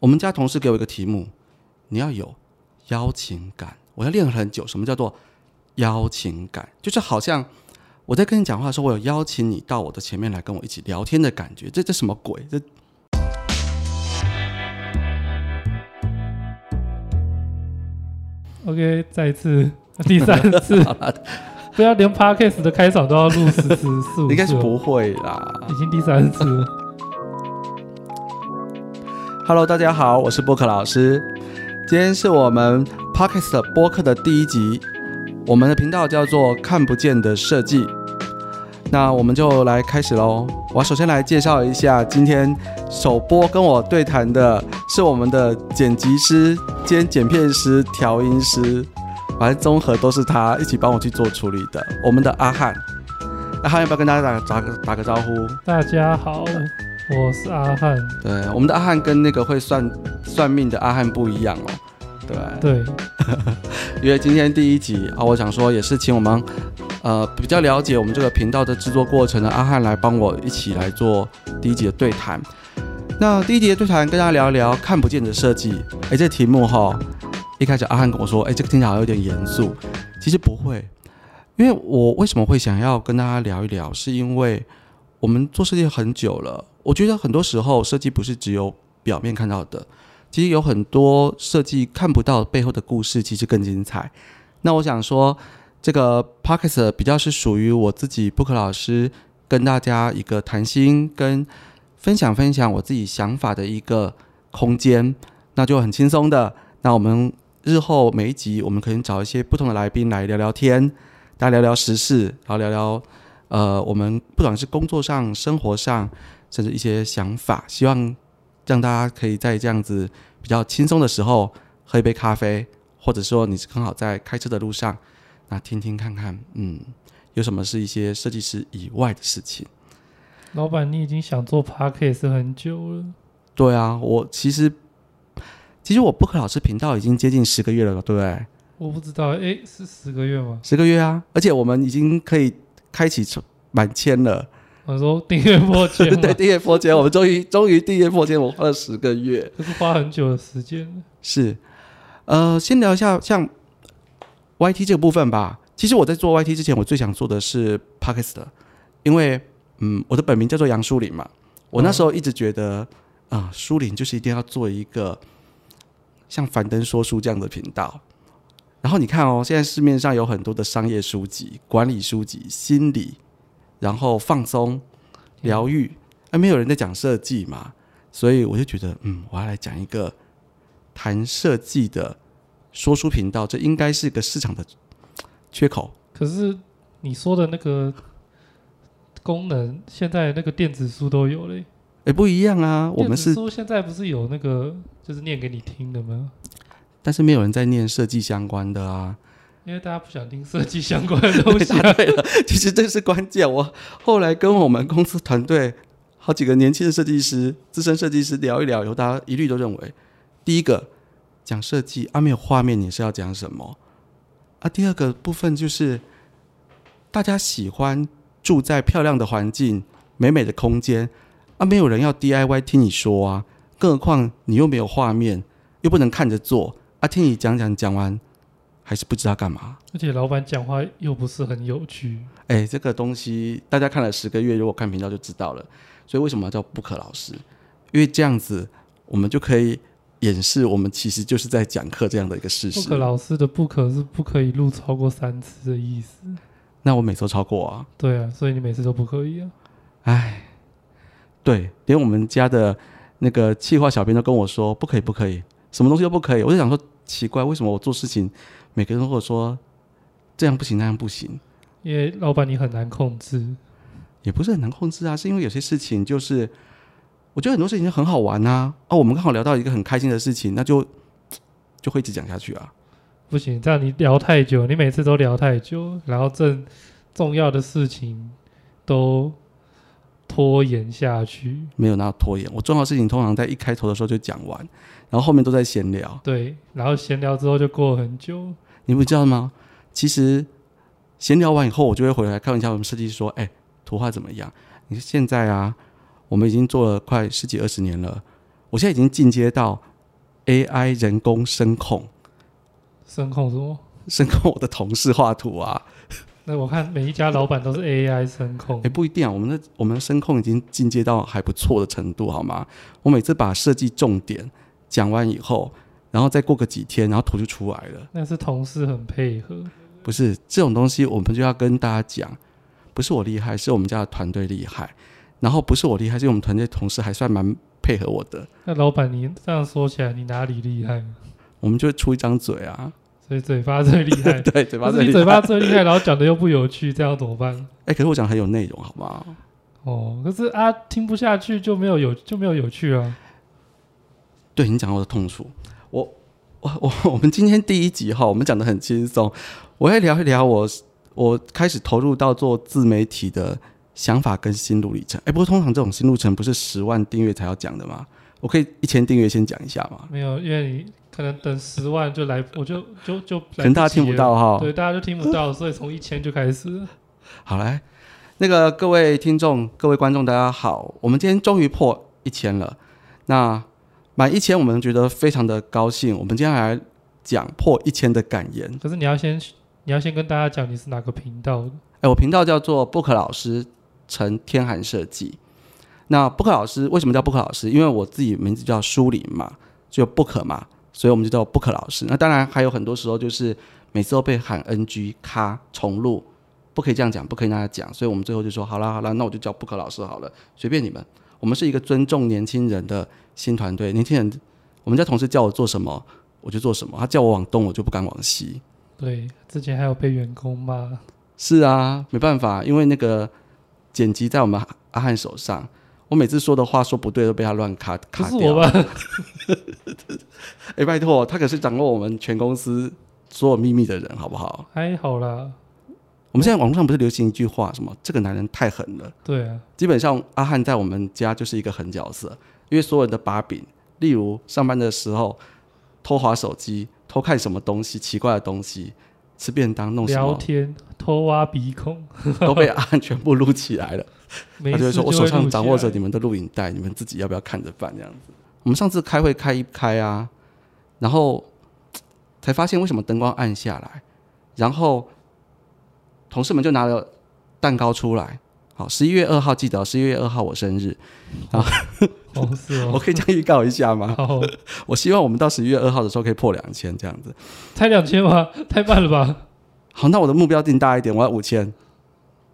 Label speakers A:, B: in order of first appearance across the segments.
A: 我们家同事给我一个题目，你要有邀请感。我要练了很久，什么叫做邀请感？就是好像我在跟你讲话的时候，我有邀请你到我的前面来跟我一起聊天的感觉。这这什么鬼？这
B: OK，再一次，第三次，不要连 Podcast 的开场都要录十次、四五次，
A: 应该是不会啦。
B: 已经第三次了。
A: Hello，大家好，我是播客老师。今天是我们 Podcast 播客的第一集，我们的频道叫做“看不见的设计”。那我们就来开始喽。我首先来介绍一下，今天首播跟我对谈的是我们的剪辑师兼剪片师、调音师，反正综合都是他一起帮我去做处理的。我们的阿汉，阿汉要不要跟大家打打个打个招呼？
B: 大家好，我是阿汉。
A: 对，我们的阿汉跟那个会算算命的阿汉不一样哦。对，
B: 对，
A: 因为今天第一集啊，我想说也是请我们呃比较了解我们这个频道的制作过程的阿汉来帮我一起来做第一集的对谈。那第一集的对谈跟大家聊一聊看不见的设计。哎，这题目哈，一开始阿汉跟我说，哎，这个听起来好像有点严肃，其实不会，因为我为什么会想要跟大家聊一聊，是因为我们做设计很久了，我觉得很多时候设计不是只有表面看到的。其实有很多设计看不到背后的故事，其实更精彩。那我想说，这个 p o c k e t 比较是属于我自己 book 老师跟大家一个谈心跟分享分享我自己想法的一个空间，那就很轻松的。那我们日后每一集，我们可以找一些不同的来宾来聊聊天，大家聊聊时事，然后聊聊呃，我们不管是工作上、生活上，甚至一些想法，希望。让大家可以在这样子比较轻松的时候喝一杯咖啡，或者说你是刚好在开车的路上，那听听看看，嗯，有什么是一些设计师以外的事情。
B: 老板，你已经想做 podcast 很久了。
A: 对啊，我其实其实我不可老师频道已经接近十个月了，对不对？
B: 我不知道，哎，是十个月吗？
A: 十个月啊，而且我们已经可以开启满千了。
B: 我说订阅破千，
A: 对订阅破千，我们终于终于订阅破千，我花了十个月，
B: 这是花很久的时间。
A: 是，呃，先聊一下像 YT 这个部分吧。其实我在做 YT 之前，我最想做的是 Podcast，因为嗯，我的本名叫做杨书林嘛。我那时候一直觉得啊，书林就是一定要做一个像樊登说书这样的频道。然后你看哦，现在市面上有很多的商业书籍、管理书籍、心理。然后放松、疗愈，哎，没有人在讲设计嘛，所以我就觉得，嗯，我要来讲一个谈设计的说书频道，这应该是个市场的缺口。
B: 可是你说的那个功能，现在那个电子书都有嘞。
A: 哎，不一样啊，我们是
B: 书现在不是有那个就是念给你听的吗？
A: 但是没有人在念设计相关的啊。
B: 因为大家不想听设计相关的东西。
A: 对了，其实这是关键。我后来跟我们公司团队好几个年轻的设计师、资深设计师聊一聊，以后大家一律都认为，第一个讲设计啊，没有画面，你是要讲什么啊？第二个部分就是大家喜欢住在漂亮的环境、美美的空间啊，没有人要 DIY 听你说啊，更何况你又没有画面，又不能看着做啊，听你讲讲讲完。还是不知道干嘛，
B: 而且老板讲话又不是很有趣。
A: 哎，这个东西大家看了十个月，如果看频道就知道了。所以为什么叫不可老师？因为这样子我们就可以掩饰我们其实就是在讲课这样的一个事实。
B: 不可老师的不可是不可以录超过三次的意思。
A: 那我每次都超过啊。
B: 对啊，所以你每次都不可以啊。
A: 哎，对，连我们家的那个企划小编都跟我说不可以，不可以，什么东西都不可以。我就想说奇怪，为什么我做事情？每个人如果说这样不行那样不行，
B: 因为老板你很难控制，
A: 也不是很难控制啊，是因为有些事情就是我觉得很多事情就很好玩啊啊，我们刚好聊到一个很开心的事情，那就就会一直讲下去啊。
B: 不行，这样你聊太久，你每次都聊太久，然后正重要的事情都拖延下去。
A: 没有那拖延，我重要的事情通常在一开头的时候就讲完，然后后面都在闲聊。
B: 对，然后闲聊之后就过很久。
A: 你不知道吗？其实闲聊完以后，我就会回来开玩笑，我们设计师说：“哎，图画怎么样？你现在啊，我们已经做了快十几二十年了，我现在已经进阶到 AI 人工声控，
B: 声控什么？
A: 声控我的同事画图啊。
B: 那我看每一家老板都是 AI 声控
A: 哎，，不一定啊，我们的我们的声控已经进阶到还不错的程度，好吗？我每次把设计重点讲完以后，然后再过个几天，然后图就出来了。
B: 那是同事很配合。
A: 不是这种东西，我们就要跟大家讲，不是我厉害，是我们家的团队厉害。然后不是我厉害，是我们团队同事还算蛮配合我的。
B: 那老板，你这样说起来，你哪里厉害？
A: 我们就会出一张嘴啊，
B: 所以嘴巴最厉害。
A: 对，嘴巴最厉害
B: 你嘴巴最厉害，然后讲的又不有趣，这样怎么办？
A: 哎、可是我讲得很有内容，好吗？
B: 哦，可是啊，听不下去就没有有就没有有趣啊。
A: 对你讲到我的痛处，我我我 我们今天第一集哈，我们讲的很轻松，我会聊一聊我我开始投入到做自媒体的想法跟心路历程。哎，不过通常这种心路历程不是十万订阅才要讲的吗？我可以一千订阅先讲一下吗？
B: 没有，因为你可能等十万就来，我就就就
A: 可能大家听不到哈。
B: 对，大家就听不到，所以从一千就开始。
A: 好来，那个各位听众、各位观众，大家好，我们今天终于破一千了。那满一千，我们觉得非常的高兴。我们今天来讲破一千的感言。
B: 可是你要先你要先跟大家讲你是哪个频道的。
A: 哎，我频道叫做 Book 老师陈天寒设计。那 Book 老师为什么叫 Book 老师？因为我自己名字叫舒林嘛，就 Book 嘛，所以我们就叫 Book 老师。那当然还有很多时候就是每次都被喊 NG 卡重录，不可以这样讲，不可以那样讲，所以我们最后就说好了好了，那我就叫 Book 老师好了，随便你们。我们是一个尊重年轻人的新团队，年轻人，我们家同事叫我做什么我就做什么，他叫我往东我就不敢往西。
B: 对，之前还有被员工骂。
A: 是啊，没办法，因为那个剪辑在我们阿汉手上，我每次说的话说不对都被他乱卡卡掉。
B: 是我吧？
A: 哎，拜托，他可是掌握我们全公司所有秘密的人，好不好？
B: 还好啦。
A: 我们现在网络上不是流行一句话，什么这个男人太狠了。
B: 对啊，
A: 基本上阿汉在我们家就是一个狠角色，因为所有人的把柄，例如上班的时候偷滑手机、偷看什么东西、奇怪的东西、吃便当、弄什么，
B: 聊天、偷挖鼻孔，
A: 都被阿汉全部录起来了。他就会说：“我手上掌握着你们的录影带，你们自己要不要看着办？”这样子。我们上次开会开一开啊，然后才发现为什么灯光暗下来，然后同事们就拿了蛋糕出来。好，十一月二号记得，十一月二号我生日啊，
B: 哦，是
A: 我
B: 哦。
A: 可以这样预告一下吗？
B: 好，
A: 我希望我们到十一月二号的时候可以破两千这样子。
B: 才两千吗？太慢了吧？
A: 好，那我的目标定大一点，我要五千。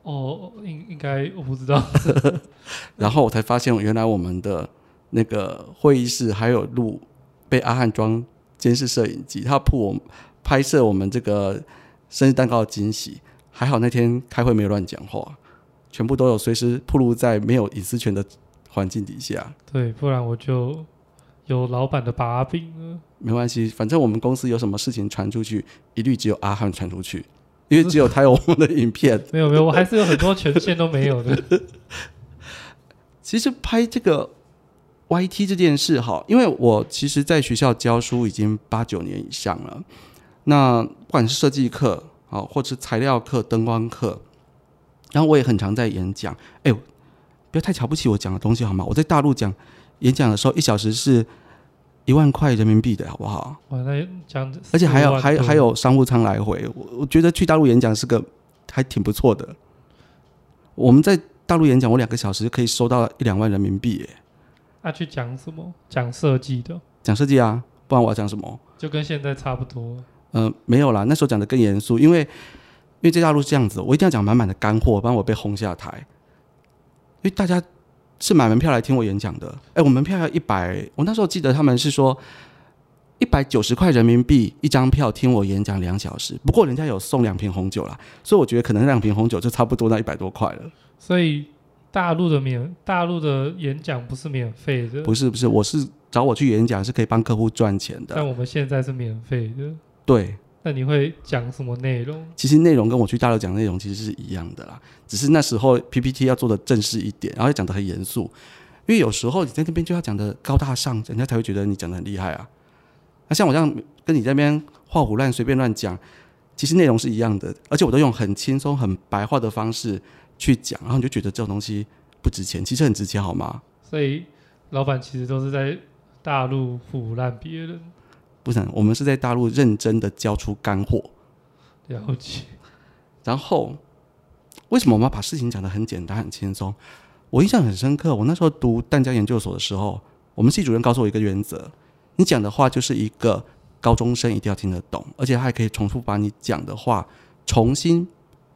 B: 哦，应应该我不知道。
A: 然后我才发现，原来我们的那个会议室还有录被阿汉装监视摄影机，他铺我们拍摄我们这个生日蛋糕的惊喜。还好那天开会没有乱讲话，全部都有随时暴露在没有隐私权的环境底下。
B: 对，不然我就有老板的把柄了。
A: 没关系，反正我们公司有什么事情传出去，一律只有阿汉传出去，因为只有他有我们的影片。
B: 没有没有，我还是有很多权限都没有的。
A: 其实拍这个 YT 这件事哈，因为我其实在学校教书已经八九年以上了，那不管是设计课啊，或者是材料课、灯光课，然后我也很常在演讲。哎呦，不要太瞧不起我讲的东西好吗？我在大陆讲演讲的时候，一小时是一万块人民币的好不好？
B: 我在讲，
A: 而且还有
B: 4万多
A: 还还有商务舱来回，我我觉得去大陆演讲是个还挺不错的。我们在大陆演讲，我两个小时可以收到一两万人民币耶。
B: 那、去讲什么？讲设计的，
A: 讲设计啊，不然我要讲什么？
B: 就跟现在差不多。
A: 呃，没有啦，那时候讲的更严肃，因为因为在大陆是这样子，我一定要讲满满的干货，不然我被轰下台。因为大家是买门票来听我演讲的，哎，我门票要一百，我那时候记得他们是说一百九十块人民币一张票听我演讲两小时，不过人家有送两瓶红酒啦，所以我觉得可能两瓶红酒就差不多那一百多块了。
B: 所以大陆的免大陆的演讲不是免费的，
A: 不是不是，我是找我去演讲是可以帮客户赚钱的，
B: 但我们现在是免费的。
A: 对。
B: 那你会讲什么内容？
A: 其实内容跟我去大陆讲的内容其实是一样的啦，只是那时候 PPT 要做的正式一点，然后要讲的很严肃，因为有时候你在那边就要讲的高大上，人家才会觉得你讲的很厉害啊。那像我这样跟你在那边画虎乱随便乱讲，其实内容是一样的，而且我都用很轻松、很白话的方式去讲，然后你就觉得这种东西不值钱，其实很值钱，好吗？
B: 所以老板其实都是在大陆腐烂别人，
A: 不是，我们是在大陆认真的交出干货。
B: 了解。
A: 然后，为什么我们要把事情讲得很简单、很轻松？我印象很深刻，我那时候读淡江研究所的时候，我们系主任告诉我一个原则：你讲的话就是一个高中生一定要听得懂，而且他还可以重复把你讲的话重新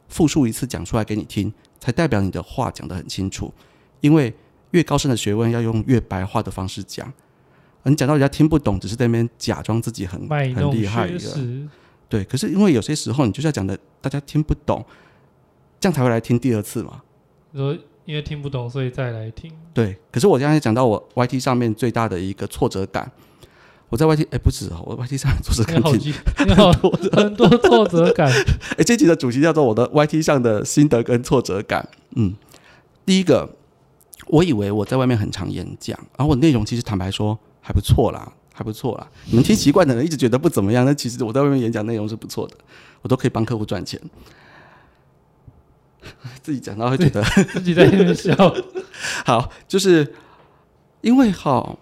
A: 复述一次讲出来给你听，才代表你的话讲得很清楚。因为越高深的学问要用越白话的方式讲，而你讲到人家听不懂，只是在那边假装自己很很厉害的。对，可是因为有些时候你就是要讲的大家听不懂，这样才会来听第二次嘛。
B: 说因为听不懂，所以再来听。
A: 对，可是我刚才讲到我 YT 上面最大的一个挫折感，我在 YT 哎不止哦，我 YT 上面挫折感挺
B: 你好记，你好 很多挫折感。
A: 哎这集的主题叫做我的 YT 上的心得跟挫折感。嗯，第一个，我以为我在外面很常演讲，然后我内容其实坦白说还不错啦，还不错啦。你们听习惯的人一直觉得不怎么样，那其实我在外面演讲内容是不错的，我都可以帮客户赚钱。自己讲到会觉得
B: 自己在那边笑，
A: 好，就是因为哈，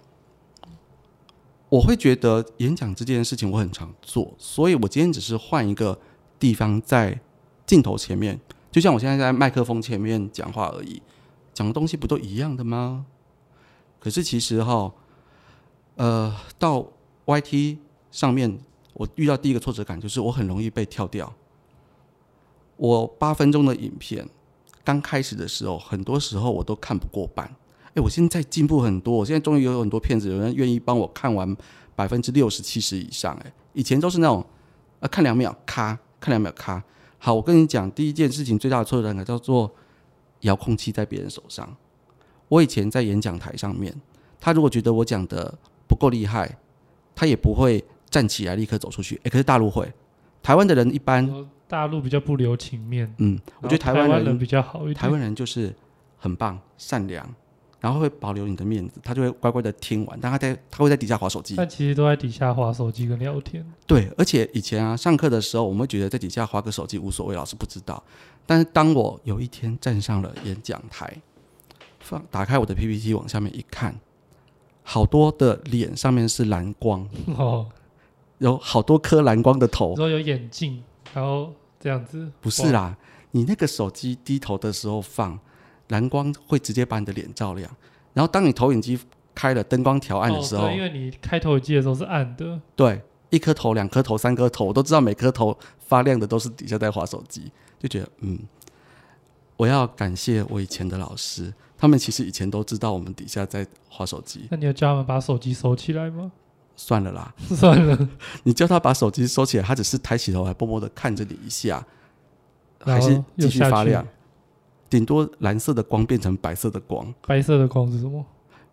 A: 我会觉得演讲这件事情我很常做，所以我今天只是换一个地方在镜头前面，就像我现在在麦克风前面讲话而已，讲的东西不都一样的吗？可是其实哈，呃，到 YT 上面，我遇到第一个挫折感就是我很容易被跳掉。我八分钟的影片刚开始的时候，很多时候我都看不过半。哎，我现在进步很多，我现在终于有很多片子，有人愿意帮我看完百分之六十、七十以上。哎，以前都是那种，呃，看两秒咔，看两秒咔。好，我跟你讲，第一件事情最大的挫折感叫做遥控器在别人手上。我以前在演讲台上面，他如果觉得我讲的不够厉害，他也不会站起来立刻走出去。哎，可是大陆会，台湾的人一般，
B: 大陆比较不留情面，
A: 嗯，我觉得台湾人
B: 比较好一点。
A: 台湾人就是很棒、善良，然后会保留你的面子，他就会乖乖的听完，但他在他会在底下划手机。
B: 但其实都在底下划手机跟聊天。
A: 对，而且以前啊，上课的时候我们会觉得在底下划个手机无所谓，老师不知道。但是当我有一天站上了演讲台，放打开我的 PPT 往下面一看，好多的脸上面是蓝光，
B: 哦，
A: 有好多颗蓝光的头。
B: 说有眼镜，然后这样子。
A: 不是啦，你那个手机低头的时候放，蓝光会直接把你的脸照亮。然后当你投影机开了灯光调暗的时候，
B: 哦因为你开投影机的时候是暗的，
A: 对，一颗头、两颗头、三颗头，我都知道每颗头发亮的都是底下在划手机，就觉得嗯，我要感谢我以前的老师，他们其实以前都知道我们底下在划手机。
B: 那你有叫他们把手机收起来吗？
A: 算了啦，
B: 算了，
A: 你叫他把手机收起来，他只是抬起头来，默默的看着你一下，还是继续发亮，顶多蓝色的光变成白色的光。
B: 白色的光是什么？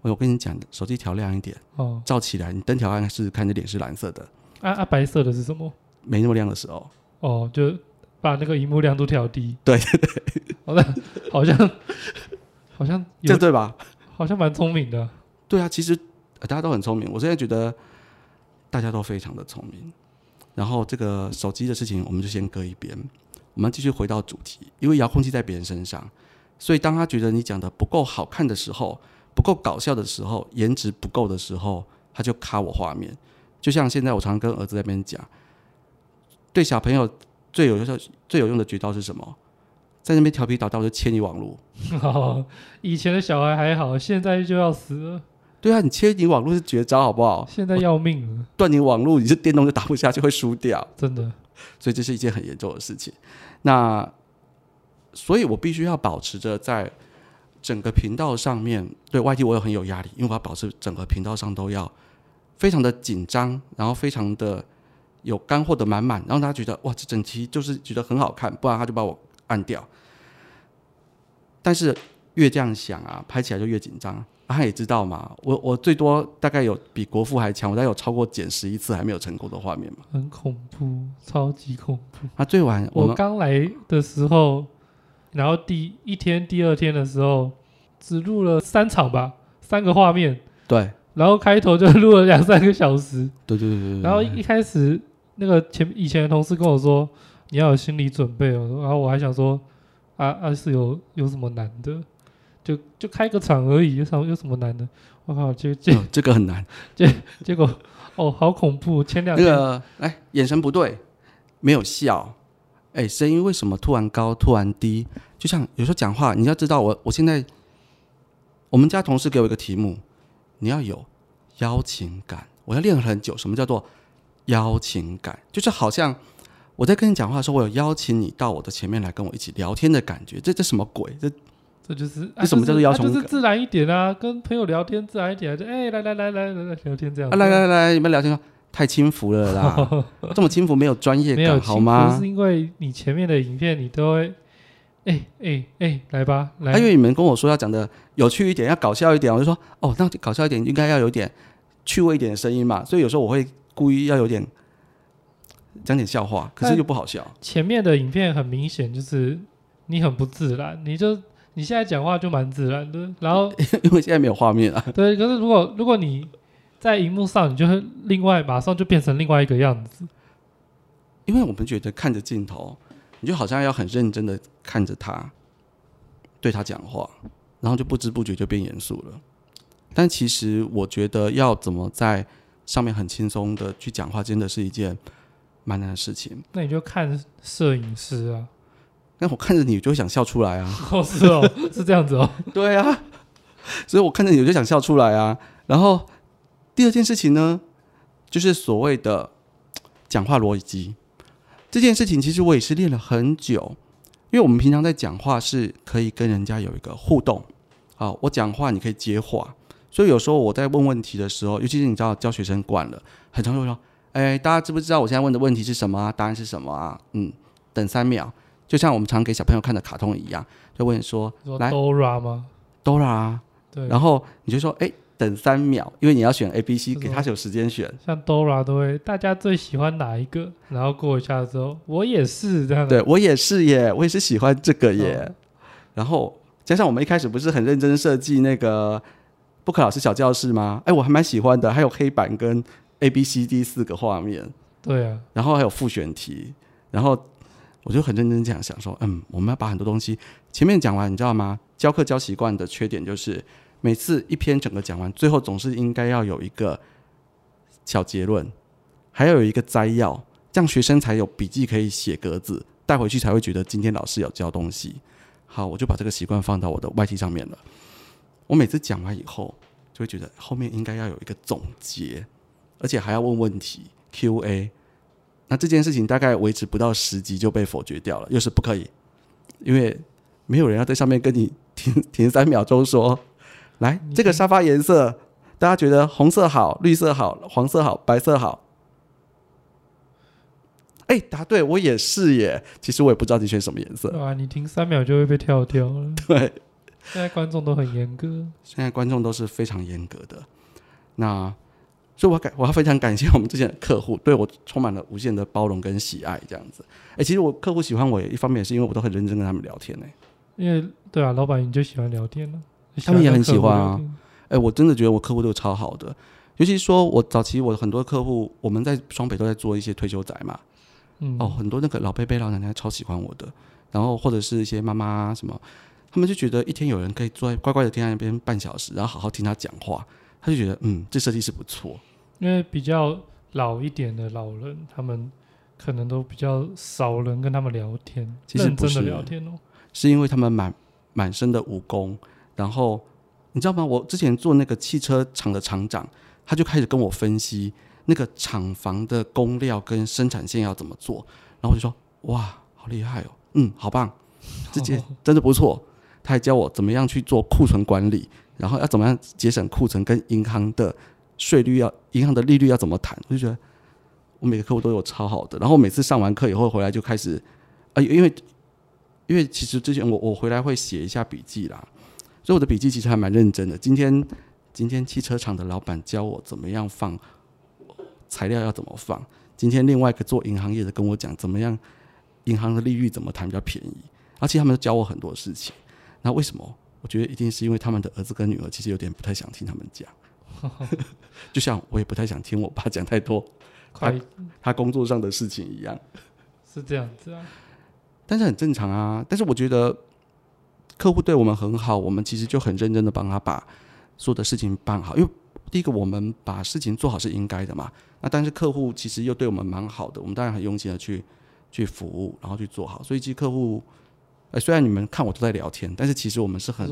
A: 我我跟你讲，手机调亮一点，
B: 哦，
A: 照起来，你灯调暗试试看，你的脸是蓝色的，
B: 啊啊，白色的是什么？
A: 没那么亮的时候，
B: 哦，就把那个荧幕亮度调低。
A: 对
B: 好的，好像好像
A: 这，对吧？
B: 好像蛮聪明的。
A: 对啊，其实、呃大家都很聪明，我现在觉得大家都非常的聪明。然后这个手机的事情，我们就先搁一边，我们继续回到主题，因为遥控器在别人身上，所以当他觉得你讲的不够好看的时候，不够搞笑的时候，颜值不够的时候，他就卡我画面。就像现在我常常跟儿子在那边讲，对小朋友最有效、最有用的绝招是什么？在那边调皮捣蛋，我就切你网络。
B: 哦，以前的小孩还好，现在就要死了，
A: 对啊，你切你网络是绝招，好不好？
B: 现在要命了，
A: 断你网络，你这电动就打不下去，会输掉。
B: 真的。
A: 所以这是一件很严重的事情。那所以，我必须要保持着在整个频道上面对外地我有很有压力，因为我要保持整个频道上都要非常的紧张，然后非常的有干货的满满，让大家觉得哇，这整期就是觉得很好看，不然他就把我按掉。但是越这样想啊，拍起来就越紧张。啊他也知道嘛，我我最多大概有比国父还强，我大概有超过减十一次还没有成功的画面嘛。
B: 很恐怖，超级恐怖。
A: 那最晚我
B: 刚来的时候，然后第一天、第二天的时候，只录了三场吧，三个画面，
A: 对
B: 然后开头就录了两三个小时。
A: 对对对对对，
B: 然后一开始那个前以前的同事跟我说，你要有心理准备哦。然后我还想说，啊啊是有有什么难的？就就开个场而已，有什么有什么难的？我靠，结结
A: 嗯这个很难。
B: 结果哦，好恐怖！前两
A: 那
B: 天
A: 个哎，眼神不对，没有笑，哎，声音为什么突然高突然低？就像有时候讲话，你要知道我我现在我们家同事给我一个题目，你要有邀请感，我要练很久。什么叫做邀请感？就是好像我在跟你讲话的时候，我有邀请你到我的前面来跟我一起聊天的感觉。这这什么鬼？这
B: 这就是
A: 这什么叫做邀请
B: 啊就是
A: 感
B: 自然一点啊，跟朋友聊天自然一点啊，就哎来来来来来来聊天这样
A: 啊，来来来，你们聊天太轻浮了啦，这么轻浮没有专业感好吗？
B: 是因为你前面的影片你都会哎哎哎来吧来
A: 啊，因为你们跟我说要讲的有趣一点，要搞笑一点，我就说哦，那搞笑一点应该要有点趣味一点的声音嘛，所以有时候我会故意要有点讲点笑话，可是又不好笑。
B: 前面的影片很明显就是你很不自然，你就你现在讲话就蛮自然的，然后
A: 因为现在没有画面啊。
B: 对，可是如果如果你在荧幕上，你就会另外马上就变成另外一个样子。
A: 因为我们觉得看着镜头，你就好像要很认真的看着他，对他讲话，然后就不知不觉就变严肃了。但其实我觉得要怎么在上面很轻松的去讲话，真的是一件蛮难的事情。
B: 那你就看摄影师啊，
A: 那我看着你就会想笑出来啊。
B: 哦是哦，是这样子哦。
A: 对啊，所以我看着你我就想笑出来啊。然后第二件事情呢，就是所谓的讲话逻辑这件事情，其实我也是练了很久，因为我们平常在讲话是可以跟人家有一个互动啊，我讲话你可以接话，所以有时候我在问问题的时候，尤其是你知道教学生惯了，很常会说，哎，大家知不知道我现在问的问题是什么啊？答案是什么啊？嗯，等三秒，就像我们常给小朋友看的卡通一样，就问说，
B: 说
A: 来
B: Dora 吗
A: ？Dora 啊。
B: 对，
A: 然后你就说，哎，等三秒，因为你要选 A、B、C，给他有时间选。
B: 像 Dora 都会，大家最喜欢哪一个？然后过一下之后，我也是这样。
A: 对我也是耶，我也是喜欢这个耶。
B: 嗯
A: 然后加上我们一开始不是很认真设计那个布克老师小教室吗？哎，我还蛮喜欢的，还有黑板跟 A、B、C、D 四个画面，
B: 对啊，
A: 然后还有复选题，然后我就很认真这样想说，嗯，我们要把很多东西前面讲完，你知道吗？教课教习惯的缺点就是每次一篇整个讲完，最后总是应该要有一个小结论，还要有一个摘要，这样学生才有笔记可以写格子，带回去才会觉得今天老师有教东西。好，我就把这个习惯放到我的 YT 上面了。我每次讲完以后，就会觉得后面应该要有一个总结，而且还要问问题 Q&A。那这件事情大概维持不到十集就被否决掉了，又是不可以，因为没有人要在上面跟你停停三秒钟说，来这个沙发颜色，大家觉得红色好、绿色好、黄色好、白色好。哎，答对，我也是耶。其实我也不知道你选什么颜色。
B: 对啊，你停三秒就会被跳掉了。
A: 对，
B: 现在观众都很严格，
A: 现在观众都是非常严格的。那所以我要感，我要非常感谢我们之前的客户对我充满了无限的包容跟喜爱，这样子。哎，其实我客户喜欢我，一方面也是因为我都很认真跟他们聊天呢。
B: 因为对啊，老板你就喜欢聊天了，
A: 他们也很喜欢啊。哎，我真的觉得我客户都超好的，尤其说我早期我很多客户，我们在双北都在做一些退休宅嘛，
B: 嗯，
A: 哦，很多那个老伯伯老奶奶超喜欢我的，然后或者是一些妈妈啊什么，他们就觉得一天有人可以坐在乖乖的听在那边半小时，然后好好听他讲话，他就觉得嗯，这设计师不错。
B: 因为比较老一点的老人，他们可能都比较少人跟他们聊天，
A: 其实
B: 认真的
A: 不是
B: 聊天哦。
A: 是因为他们满满身的武功，然后你知道吗？我之前做那个汽车厂的厂长，他就开始跟我分析那个厂房的工料跟生产线要怎么做，然后我就说哇，好厉害哦，嗯，好棒，这件 真的不错。他还教我怎么样去做库存管理，然后要怎么样节省库存，跟银行的税率要银行的利率要怎么谈，我就觉得我每个客户都有超好的。然后每次上完课以后回来就开始，啊、因为因为其实之前我我回来会写一下笔记啦，所以我的笔记其实还蛮认真的。今天今天汽车厂的老板教我怎么样放材料要怎么放，今天另外一个做银行业的跟我讲怎么样银行的利率怎么谈比较便宜，而且他们教我很多事情。那为什么？我觉得一定是因为他们的儿子跟女儿其实有点不太想听他们讲，就像我也不太想听我爸讲太多
B: 快
A: 他工作上的事情一样。
B: 是这样子啊，
A: 但是很正常啊。但是我觉得客户对我们很好，我们其实就很认真的帮他把所有的事情办好。因为第一个，我们把事情做好是应该的嘛。那但是客户其实又对我们蛮好的，我们当然很用心的去去服务，然后去做好。所以其实客户，呃，虽然你们看我都在聊天，但是其实我们是很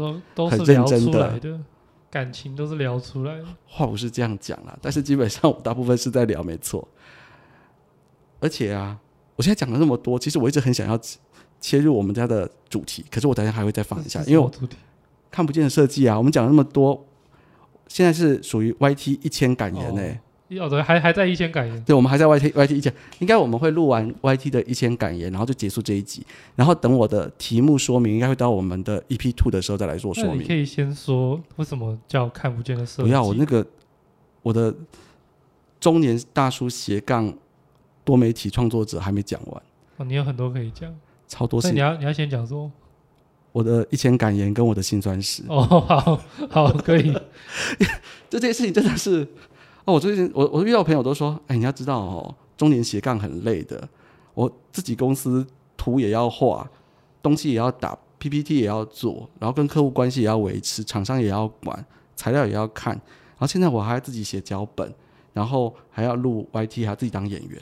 A: 很认真的
B: 感情都是聊出来的。
A: 话不是这样讲啦，但是基本上我大部分是在聊，没错。而且啊，我现在讲了那么多，其实我一直很想要切切入我们家的主题，可是我等一下还会再放一下，因为我看不见的设计啊，我们讲了那么多，现在是属于 YT 一千感言呢、
B: 要的还还在一千感言，
A: 对，我们还在 YT YT 一千，应该我们会录完 YT 的一千感言，然后就结束这一集，然后等我的题目说明，应该会到我们的 EP Two 的时候再来做说明。
B: 那你可。以先说为什么叫看不见的设计？
A: 不要我那个我的中年大叔斜杠多媒体创作者还没讲完，
B: 哦，你有很多可以讲，
A: 超多事。
B: 所以你。要你要先讲说，
A: 我的一千感言跟我的辛酸史，
B: 哦，好好可以，
A: 这件事情真的是哦，我最近我我遇到朋友都说，哎，你要知道哦，中年斜杠很累的，我自己公司图也要画，东西也要打，PPT 也要做，然后跟客户关系也要维持，厂商也要管，材料也要看，然后现在我还要自己写脚本，然后还要录 YT，还要自己当演员，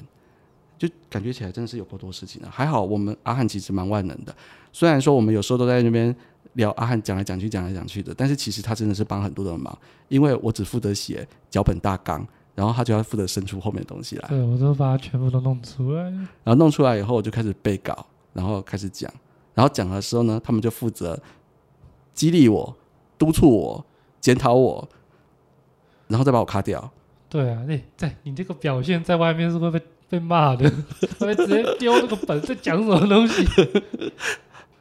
A: 就感觉起来真的是有够多事情的。还好我们阿汉其实蛮万能的，虽然说我们有时候都在那边聊阿汉讲来讲去讲来讲去的，但是其实他真的是帮很多的忙，因为我只负责写脚本大纲，然后他就要负责生出后面的东西来。
B: 对我都把它全部都弄出来，
A: 然后弄出来以后，我就开始背稿，然后开始讲，然后讲的时候呢，他们就负责激励我、督促我、检讨我，然后再把我卡掉。
B: 对啊，那、在你这个表现在外面是会被被骂的，会直接丢那个本在讲什么东西。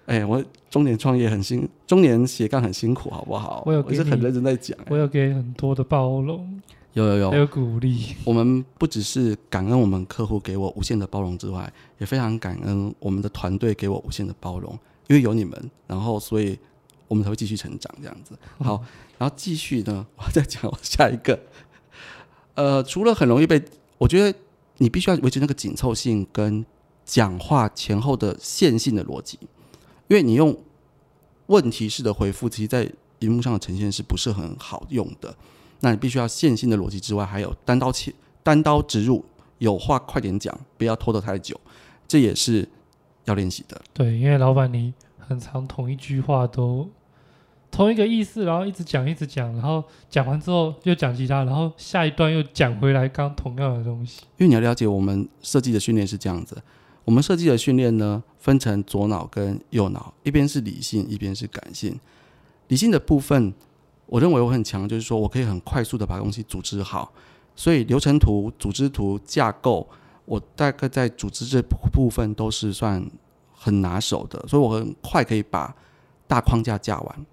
A: 哎，我中年创业很辛，中年斜杠很辛苦，好不好？
B: 我有我
A: 是很认真在讲、哎
B: 我有给很多的包容，
A: 有有有
B: 还，有鼓励。
A: 我们不只是感恩我们客户给我无限的包容之外，也非常感恩我们的团队给我无限的包容，因为有你们，然后所以我们才会继续成长这样子。好，然后继续呢，我再讲我下一个。呃，除了很容易被，我觉得你必须要维持那个紧凑性跟讲话前后的线性的逻辑，因为你用问题式的回复，其实在荧幕上的呈现是不是很好用的？那你必须要线性的逻辑之外，还有单刀切单刀直入，有话快点讲，不要拖得太久，这也是要练习的。
B: 对，因为老板你很常同一句话都同一个意思，然后一直讲一直讲，然后讲完之后又讲其他，然后下一段又讲回来刚同样的东西。
A: 因为你要了解，我们设计的训练是这样子，我们设计的训练呢，分成左脑跟右脑，一边是理性，一边是感性。理性的部分，我认为我很强，就是说我可以很快速的把东西组织好，所以流程图、组织图、架构，我大概在组织这部分都是算很拿手的，所以我很快可以把大框架架完。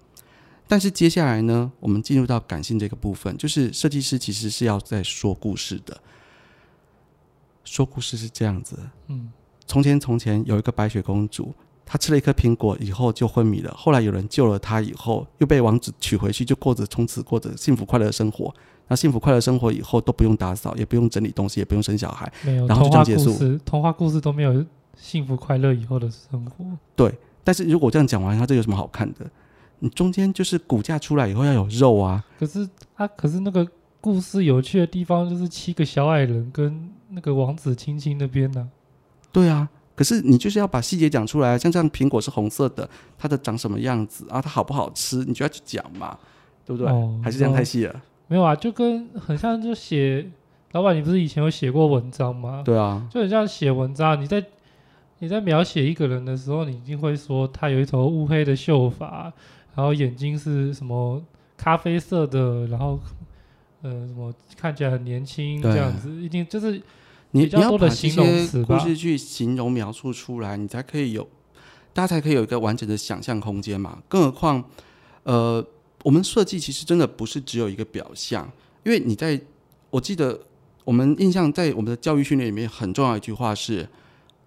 A: 但是接下来呢，我们进入到感性这个部分，就是设计师其实是要在说故事的。说故事是这样子：
B: 嗯，
A: 从前从前有一个白雪公主，她吃了一颗苹果以后就昏迷了。后来有人救了她，以后又被王子娶回去，就过着从此过着幸福快乐的生活。那幸福快乐生活以后都不用打扫，也不用整理东西，也不用生小孩。然后就这样结束
B: 童话故事都没有幸福快乐以后的生活。
A: 对但是如果这样讲完，它这有什么好看的？你中间就是骨架出来以后要有肉啊，
B: 可是啊，可是那个故事有趣的地方就是七个小矮人跟那个王子亲亲那边呢、
A: 对啊。可是你就是要把细节讲出来，像这样苹果是红色的，它的长什么样子啊？它好不好吃？你就要去讲嘛，对不对？
B: 哦
A: 还是这样太细了？
B: 没有啊，就跟很像就写老板，你不是以前有写过文章吗？
A: 对啊，
B: 就很像写文章，你在你在描写一个人的时候，你一定会说他有一头乌黑的秀发，然后眼睛是什么咖啡色的，然后呃什么看起来很年轻
A: 对
B: 这样子，一定就是
A: 你你要把这些故事去形容描述出来，你才可以有，大家才可以有一个完整的想象空间嘛。更何况，呃，我们设计其实真的不是只有一个表象，因为你在，我记得我们印象在我们的教育训练里面很重要一句话是，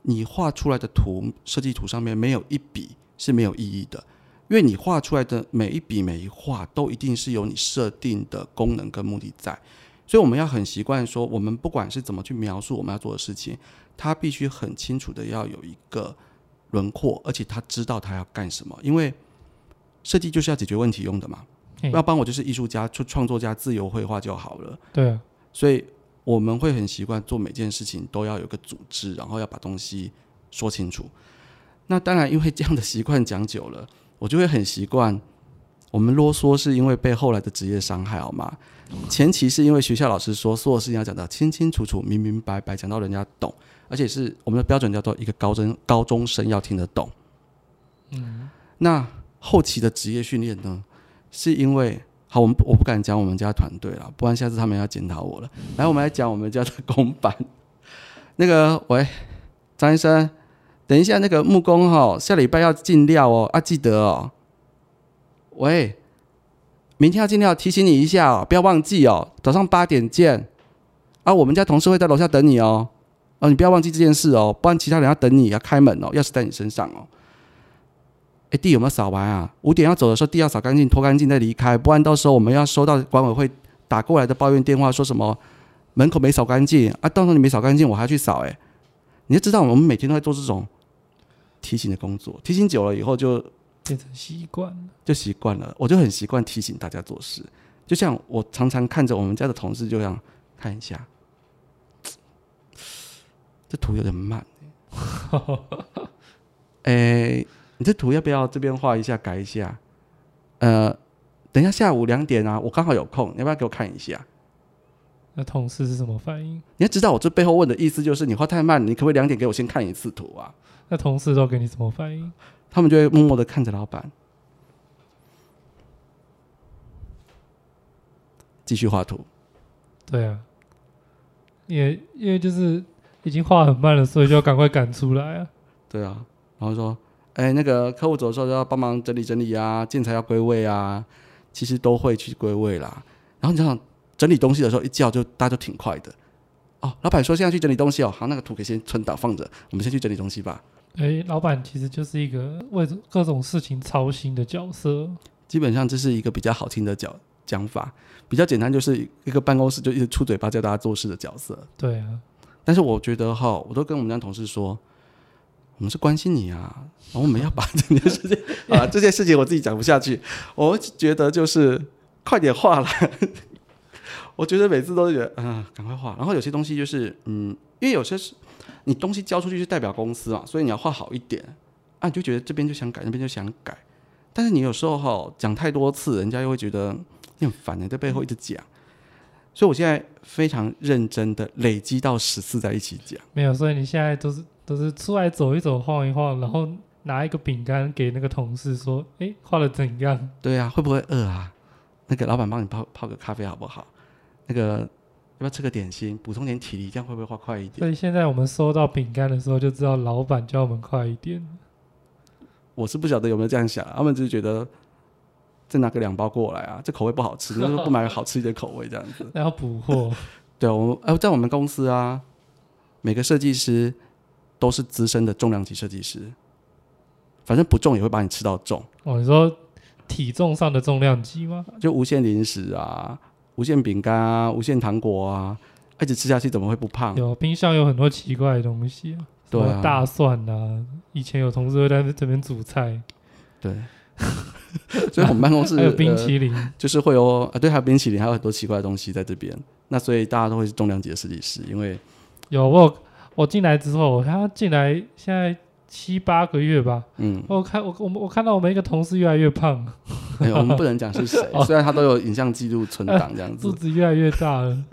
A: 你画出来的图设计图上面没有一笔是没有意义的。因为你画出来的每一笔每一画都一定是有你设定的功能跟目的在，所以我们要很习惯说，我们不管是怎么去描述我们要做的事情，他必须很清楚的要有一个轮廓，而且他知道他要干什么，因为设计就是要解决问题用的嘛。
B: 嘿
A: 要帮我就是艺术家、创创作家自由绘画就好了。
B: 对啊，
A: 所以我们会很习惯做每件事情都要有个组织，然后要把东西说清楚。那当然，因为这样的习惯讲久了，我就会很习惯。我们啰嗦是因为被后来的职业伤害，好吗？前期是因为学校老师说所有事情要讲到清清楚楚、明明白白，讲到人家懂，而且是我们的标准叫做一个高中高中生要听得懂。嗯，那后期的职业训练呢，是因为好，我们我不敢讲我们家团队了，不然下次他们要检讨我了。来，我们来讲我们家的公版。那个，喂，张医生，等一下，那个木工哈，下礼拜要进料哦，啊，记得哦。喂，明天要尽量，提醒你一下哦，不要忘记哦，早上八点见。啊，我们家同事会在楼下等你哦，哦，你不要忘记这件事哦，不然其他人要等你，要开门哦，钥匙在你身上哦。哎，地有没有扫完啊？五点要走的时候，地要扫干净、拖干净再离开，不然到时候我们要收到管委会打过来的抱怨电话，说什么门口没扫干净啊？到时候你没扫干净，我还要去扫。哎，你要知道，我们每天都在做这种提醒的工作，提醒久了以后就
B: 变成习惯了。
A: 就习惯了，我就很习惯提醒大家做事。就像我常常看着我们家的同事，就这样看一下，这图有点慢。哎、你这图要不要这边画一下，改一下？呃，等一下下午两点啊，我刚好有空，你要不要给我看一下？
B: 那同事是什么反应？
A: 你要知道我这背后问的意思就是，你画太慢，你可不可以两点给我先看一次图啊？
B: 那同事都给你什么反应？
A: 他们就会默默的看着老板，继续画图。
B: 对啊，也因为就是已经画很慢了，所以就要赶快赶出来啊。
A: 对啊，然后说，哎、那个客户走的时候就要帮忙整理整理啊，建材要归位啊，其实都会去归位啦。然后你想整理东西的时候，一叫就大家就挺快的。哦，老板说现在去整理东西哦，好，那个图可以先存档放着，我们先去整理东西吧。
B: 哎，老板其实就是一个为各种事情操心的角色。
A: 基本上这是一个比较好听的讲讲法，比较简单就是一个办公室就一直出嘴巴叫大家做事的角色。
B: 对啊，
A: 但是我觉得哈，我都跟我们家同事说，我们是关心你啊，然后我们要把这件事情 啊，这件事情我自己讲不下去，我觉得就是快点画了。我觉得每次都是觉得啊，赶快画。然后有些东西就是嗯，因为有些是你东西交出去是代表公司啊，所以你要画好一点啊，你就觉得这边就想改，那边就想改。但是你有时候哈讲太多次，人家又会觉得你很烦的，在背后一直讲。所以我现在非常认真的累积到十次在一起讲。
B: 没有，所以你现在都是都是出来走一走、晃一晃，然后拿一个饼干给那个同事说：“哎，画的怎样
A: 对啊，会不会饿啊？那个老板帮你泡泡个咖啡好不好？那个要不要吃个点心，补充点体力，这样会不会画快一？”点？
B: 所以现在我们收到饼干的时候，就知道老板叫我们快一点。
A: 我是不晓得有没有这样想，他们只是觉得再拿个两包过来啊，这口味不好吃，那就不买个好吃一点口味这样子。
B: 然后补货，
A: 对啊，我们呃，在我们公司啊，每个设计师都是资深的重量级设计师，反正不重也会把你吃到重，
B: 哦，你说体重上的重量级吗？
A: 就无限零食啊，无限饼干啊，无限糖果啊，一直吃下去怎么会不胖？
B: 有冰箱有很多奇怪的东西啊，什
A: 对啊。
B: 么大蒜啊，以前有同事会在这边煮菜，
A: 对，所以我们办公室
B: 还有冰
A: 呃
B: 淇淋，
A: 就是会有啊，对，还有冰淇淋，还有很多奇怪的东西在这边。那所以大家都会是重量级的设计师，因为
B: 有我我进来之后，他进来现在七八个月吧，
A: 嗯，
B: 我看我我我看到我们一个同事越来越胖，
A: 哎 我们不能讲是谁，
B: 哦
A: 虽然他都有影像记录存档这样子
B: 肚。子越来越大了。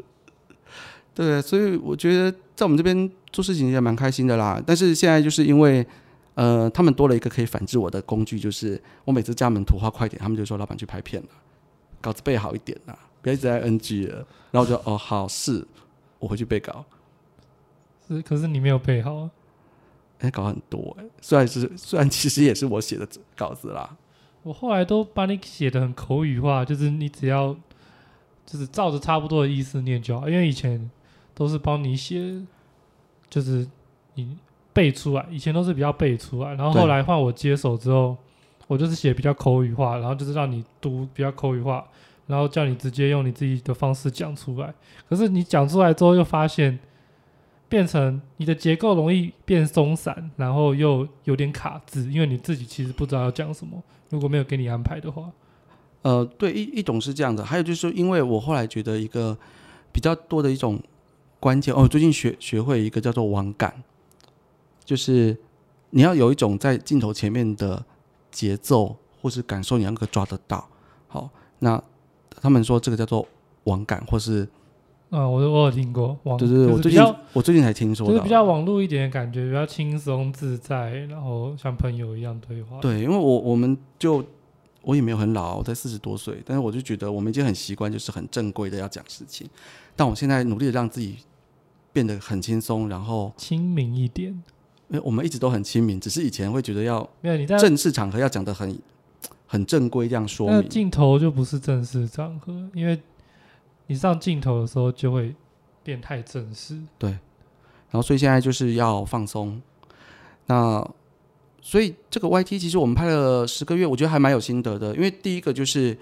A: 对，所以我觉得在我们这边做事情也蛮开心的啦。但是现在就是因为呃，他们多了一个可以反制我的工具，就是我每次叫他们图画快点，他们就说老板去拍片了，稿子背好一点啦，不要一直在 NG 了。然后我就哦好是，我回去背稿。
B: 是，可是你没有背好啊。
A: 哎，稿很多哎、虽然是虽然其实也是我写的稿子啦，
B: 我后来都把你写的很口语化，就是你只要就是照着差不多的意思念就好。因为以前都是帮你写，就是你背出来，以前都是比较背出来，然后后来换我接手之后，我就是写比较口语化，然后就是让你读比较口语化，然后叫你直接用你自己的方式讲出来。可是你讲出来之后，又发现变成你的结构容易变松散，然后又有点卡字，因为你自己其实不知道要讲什么。如果没有给你安排的话，
A: 呃，对，一一种是这样的，还有就是因为我后来觉得一个比较多的一种关键哦，最近学学会一个叫做网感，就是你要有一种在镜头前面的节奏或是感受，你能够抓得到。好，那他们说这个叫做网感，或是
B: 啊，我我有听过网，
A: 就是我最近我最近才听说到
B: 就是比，较网络一点的感觉，比较轻松自在，然后像朋友一样对话。
A: 对，因为我我们就我也没有很老，我才四十多岁，但是我就觉得我们已经很习惯，就是很正规的要讲事情。但我现在努力的让自己变得很轻松，然后
B: 亲民一点。
A: 因为我们一直都很亲民，只是以前会觉得要
B: 没有你在
A: 正式场合要讲的很很正规这样说
B: 那
A: 明。
B: 镜头就不是正式场合，因为你上镜头的时候就会变太正式。
A: 对然后所以现在就是要放松。那所以这个 YT 其实我们拍了十个月，我觉得还蛮有心得的。因为第一个就是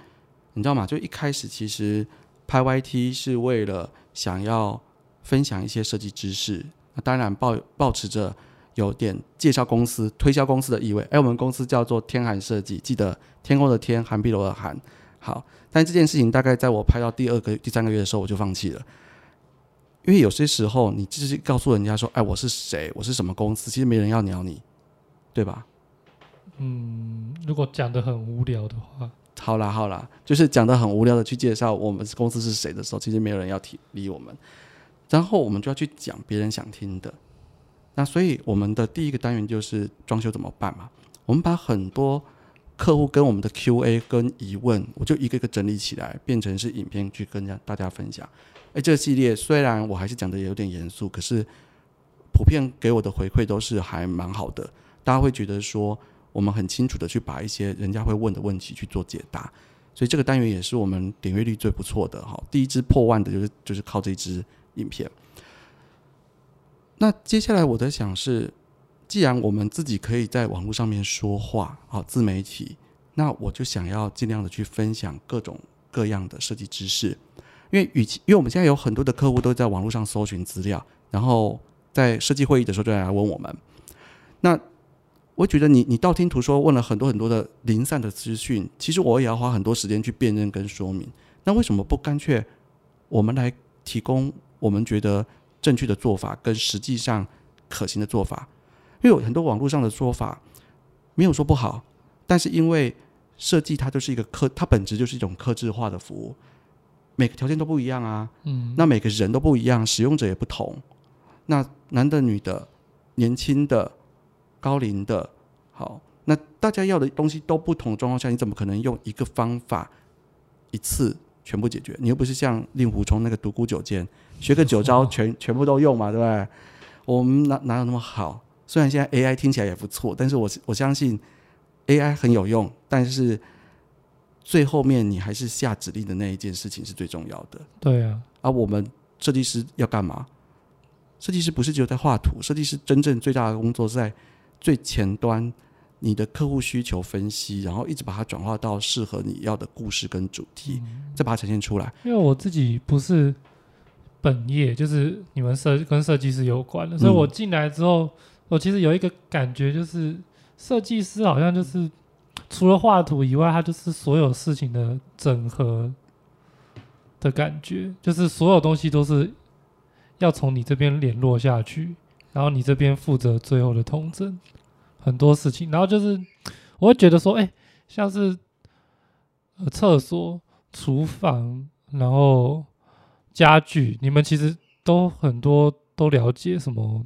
A: 你知道吗？就一开始其实拍 YT 是为了想要分享一些设计知识，那当然抱抱持着有点介绍公司、推销公司的意味。哎，我们公司叫做天寒设计，记得天空的天，寒碧楼的寒。好，但这件事情大概在我拍到第二个、第三个月的时候，我就放弃了。因为有些时候，你就是告诉人家说：“哎，我是谁？我是什么公司？”其实没人要鸟你，对吧？
B: 嗯，如果讲的很无聊的话，
A: 好啦好啦，就是讲的很无聊的去介绍我们公司是谁的时候，其实没有人要提理我们。然后我们就要去讲别人想听的。那所以我们的第一个单元就是装修怎么办嘛？我们把很多客户跟我们的 Q&A 跟疑问，我就一个一个整理起来，变成是影片去跟大家分享。哎，这个系列虽然我还是讲的有点严肃，可是普遍给我的回馈都是还蛮好的。大家会觉得说，我们很清楚的去把一些人家会问的问题去做解答，所以这个单元也是我们点阅率最不错的哈。第一支破万的就是就是靠这支影片。那接下来我在想是，既然我们自己可以在网络上面说话，好自媒体，那我就想要尽量的去分享各种各样的设计知识，因为与其因为我们现在有很多的客户都在网络上搜寻资料，然后在设计会议的时候就来问我们，那我觉得你你道听途说问了很多很多的零散的资讯，其实我也要花很多时间去辨认跟说明，那为什么不干脆我们来提供我们觉得正确的做法跟实际上可行的做法？因为有很多网络上的说法没有说不好，但是因为设计它就是一个客，它本质就是一种客制化的服务，每个条件都不一样啊，
B: 嗯，
A: 那每个人都不一样，使用者也不同，那男的、女的、年轻的、高龄的，好，那大家要的东西都不同的状况下，你怎么可能用一个方法一次全部解决？你又不是像令狐冲那个独孤九剑，学个九招全 全部都用嘛，对不对？我们哪哪有那么好？虽然现在 AI 听起来也不错，但是我我相信 AI 很有用，但是最后面你还是下指令的那一件事情是最重要的。
B: 对啊，
A: 而、我们设计师要干嘛？设计师不是只有在画图，设计师真正最大的工作是在最前端，你的客户需求分析，然后一直把它转化到适合你要的故事跟主题，再把它呈现出来。
B: 因为我自己不是本业，就是你们设跟设计师有关的，所以我进来之后，我其实有一个感觉，就是设计师好像就是除了画图以外，他就是所有事情的整合的感觉，就是所有东西都是要从你这边联络下去，然后你这边负责最后的通证，很多事情，然后就是我会觉得说，哎、像是厕所、厨房，然后家具，你们其实都很多都了解什么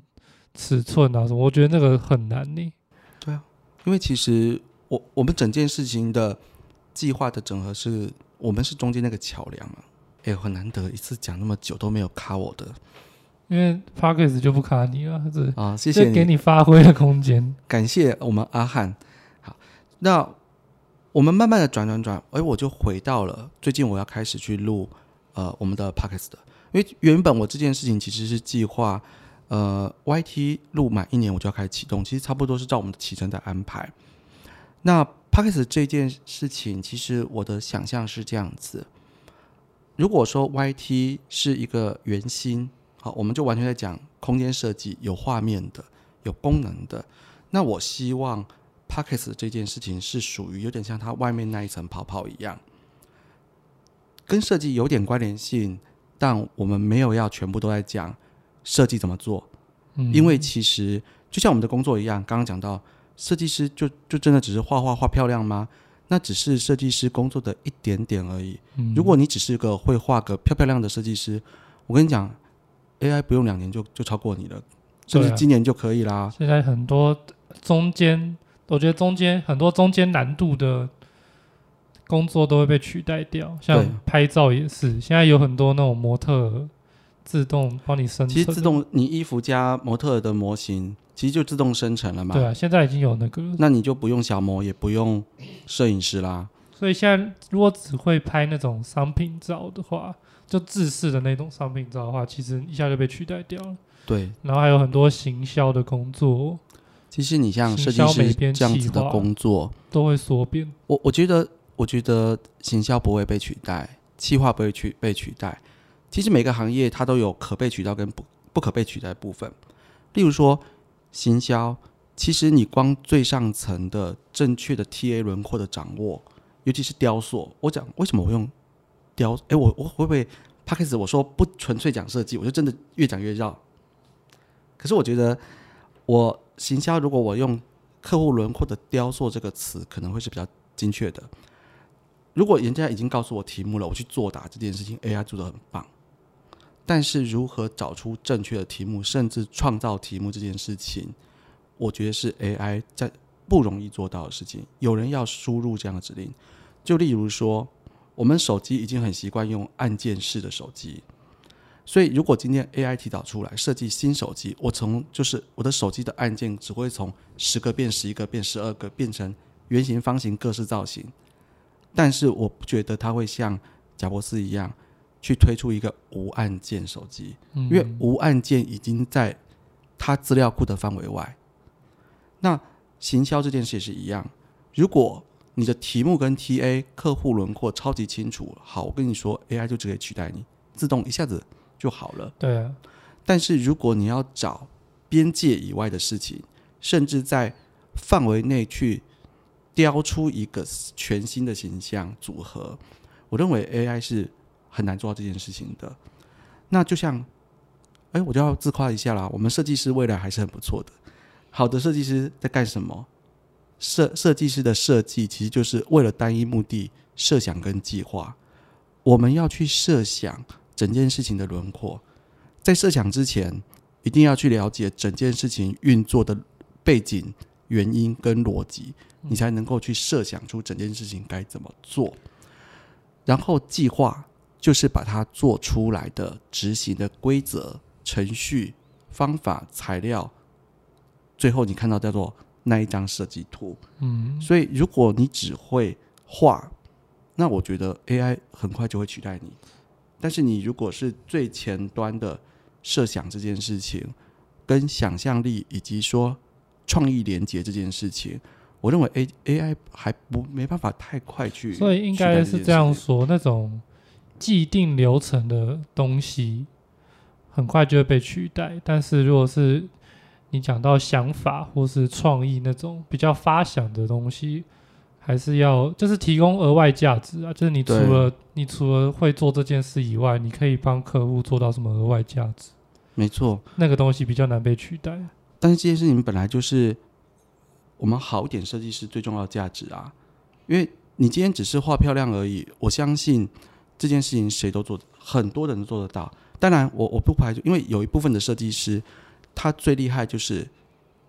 B: 尺寸啊什么，我觉得那个很难呢。
A: 对啊因为其实我我们整件事情的计划的整合是我们是中间那个桥梁啊。哎，很难得一次讲那么久都没有卡我的
B: 因为 p a c k e 就不卡你了，这
A: 啊，谢谢你，
B: 给你发挥的空间。
A: 感谢我们阿汉。好，那我们慢慢的转转转，哎，我就回到了最近我要开始去录呃我们的 p a c k e s 的，因为原本我这件事情其实是计划呃 YT 录满一年我就要开始启动，其实差不多是照我们的起程在安排。那 p o c k e t 这件事情，其实我的想象是这样子：如果说 YT 是一个圆心，好，我们就完全在讲空间设计，有画面的，有功能的。那我希望 p o c k e t 这件事情是属于有点像它外面那一层泡泡一样。跟设计有点关联性，但我们没有要全部都在讲设计怎么做，
B: 嗯，
A: 因为其实就像我们的工作一样，刚刚讲到设计师就就真的只是画画画漂亮吗？那只是设计师工作的一点点而已。
B: 嗯
A: 如果你只是个会画个漂漂亮的设计师，我跟你讲，AI 不用两年就就超过你了，甚至
B: 对啊
A: 今年就可以啦。
B: 现在很多中间，我觉得中间很多中间难度的工作都会被取代掉，像拍照也是，现在有很多那种模特儿自动帮你生成，
A: 其实自动你衣服加模特的模型，其实就自动生成了嘛。
B: 对啊，现在已经有那个，
A: 那你就不用小模，也不用摄影师啦。
B: 所以现在如果只会拍那种商品照的话，就制式的那种商品照的话，其实一下就被取代掉了。
A: 对，
B: 然后还有很多行销的工作
A: 其实你像设计师这样子的工作，
B: 都会缩变，
A: 我我觉得，我觉得行销不会被取代，企划不会取被取代。其实每个行业它都有可被取代跟不不可被取代的部分。例如说行销，其实你光最上层的正确的 TA 轮廓的掌握，尤其是雕塑，我讲为什么我用雕？诶，我我会不会 p a c k a g e 我说不纯粹讲设计，我就真的越讲越绕。可是我觉得我行销，如果我用客户轮廓的雕塑这个词，可能会是比较精确的。如果人家已经告诉我题目了，我去作答这件事情，AI 做的很棒。但是如何找出正确的题目，甚至创造题目这件事情，我觉得是 AI 在不容易做到的事情。有人要输入这样的指令，就例如说，我们手机已经很习惯用按键式的手机，所以如果今天 AI 提早出来设计新手机，我从就是我的手机的按键只会从十个变十一个变十二个变成圆形、方形各式造型，但是我不觉得它会像贾伯斯一样去推出一个无按键手机，
B: 嗯
A: 因为无按键已经在它资料库的范围外。那行销这件事也是一样，如果你的题目跟 TA 客户轮廓超级清楚，好，我跟你说，AI 就直接取代你，自动一下子就好了。
B: 对啊，
A: 但是如果你要找边界以外的事情，甚至在范围内去雕出一个全新的形象组合，我认为 AI 是很难做到这件事情的。那就像，哎，我就要自夸一下啦，我们设计师未来还是很不错的。好的设计师在干什么？设设计师的设计其实就是为了单一目的设想跟计划。我们要去设想整件事情的轮廓，在设想之前，一定要去了解整件事情运作的背景、原因跟逻辑，你才能够去设想出整件事情该怎么做。然后计划就是把它做出来的执行的规则、程序、方法、材料，最后你看到叫做那一张设计图。
B: 嗯，
A: 所以如果你只会画，那我觉得 AI 很快就会取代你。但是你如果是最前端的设想这件事情，跟想象力以及说创意连接这件事情，我认为 A AI 还不没办法太快去，
B: 所以应该是这样。说，那种既定流程的东西很快就会被取代，但是如果是你讲到想法或是创意那种比较发想的东西，还是要就是提供额外价值啊，就是你除了你除了会做这件事以外，你可以帮客户做到什么额外价值？
A: 没错，
B: 那个东西比较难被取代。
A: 但是这件事情本来就是我们好一点设计师最重要的价值啊，因为你今天只是画漂亮而已，我相信这件事情谁都做，很多人都做得到。当然我，我不排除，因为有一部分的设计师，他最厉害就是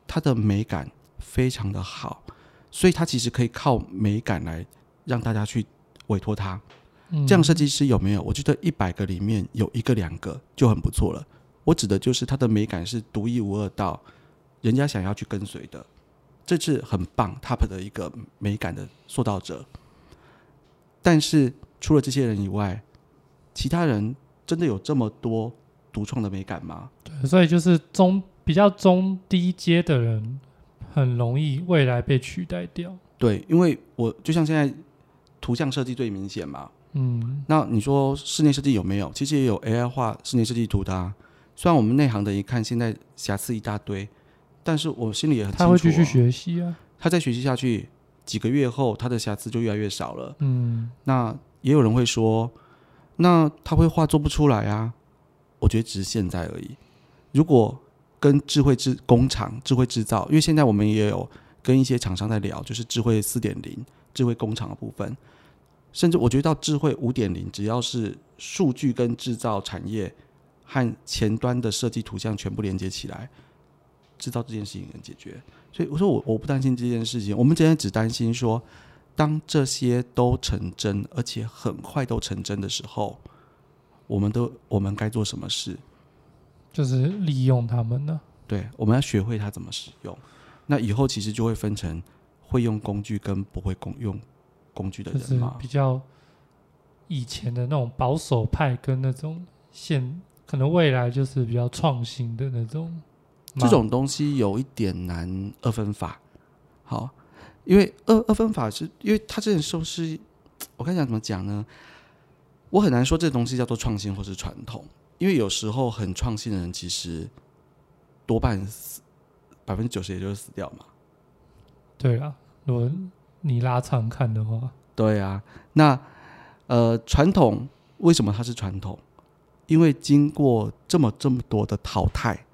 A: 他的美感非常的好，所以他其实可以靠美感来让大家去委托他。
B: 嗯、
A: 这样设计师有没有？我觉得一百个里面有一个两个就很不错了。我指的就是他的美感是独一无二到人家想要去跟随的，这是很棒 top 的一个美感的塑造者。但是除了这些人以外，其他人真的有这么多独创的美感吗？
B: 对，所以就是中比较中低阶的人，很容易未来被取代掉。
A: 对，因为我就像现在图像设计最明显嘛，
B: 嗯，
A: 那你说室内设计有没有？其实也有 AI 画室内设计图的、啊。虽然我们内行的一看，现在瑕疵一大堆，但是我心里也很清楚、哦，
B: 他会继续学习啊。
A: 他再学习下去，几个月后他的瑕疵就越来越少了。
B: 嗯，
A: 那也有人会说，那他会画做不出来啊？我觉得只是现在而已。如果跟智慧制工厂、智慧制造，因为现在我们也有跟一些厂商在聊，就是智慧四点零、智慧工厂的部分，甚至我觉得到智慧五点零，只要是数据跟制造产业和前端的设计图像全部连接起来，制造这件事情能解决。所以我说我我不担心这件事情，我们今天只担心说，当这些都成真，而且很快都成真的时候，我们都我们该做什么事？
B: 就是利用他们呢。
A: 对，我们要学会它怎么使用。那以后其实就会分成会用工具跟不会工用工具的人嘛。
B: 比较以前的那种保守派，跟那种现可能未来就是比较创新的那种嘛。
A: 这种东西有一点难二分法。好，因为二二分法是因为它这件收是，我该讲怎么讲呢？我很难说这东西叫做创新或是传统，因为有时候很创新的人其实多半死百分之九十也就是死掉嘛。
B: 对啊，如果你拉长看的话，
A: 对啊，那呃，传统为什么它是传统？因为经过这么这么多的淘汰，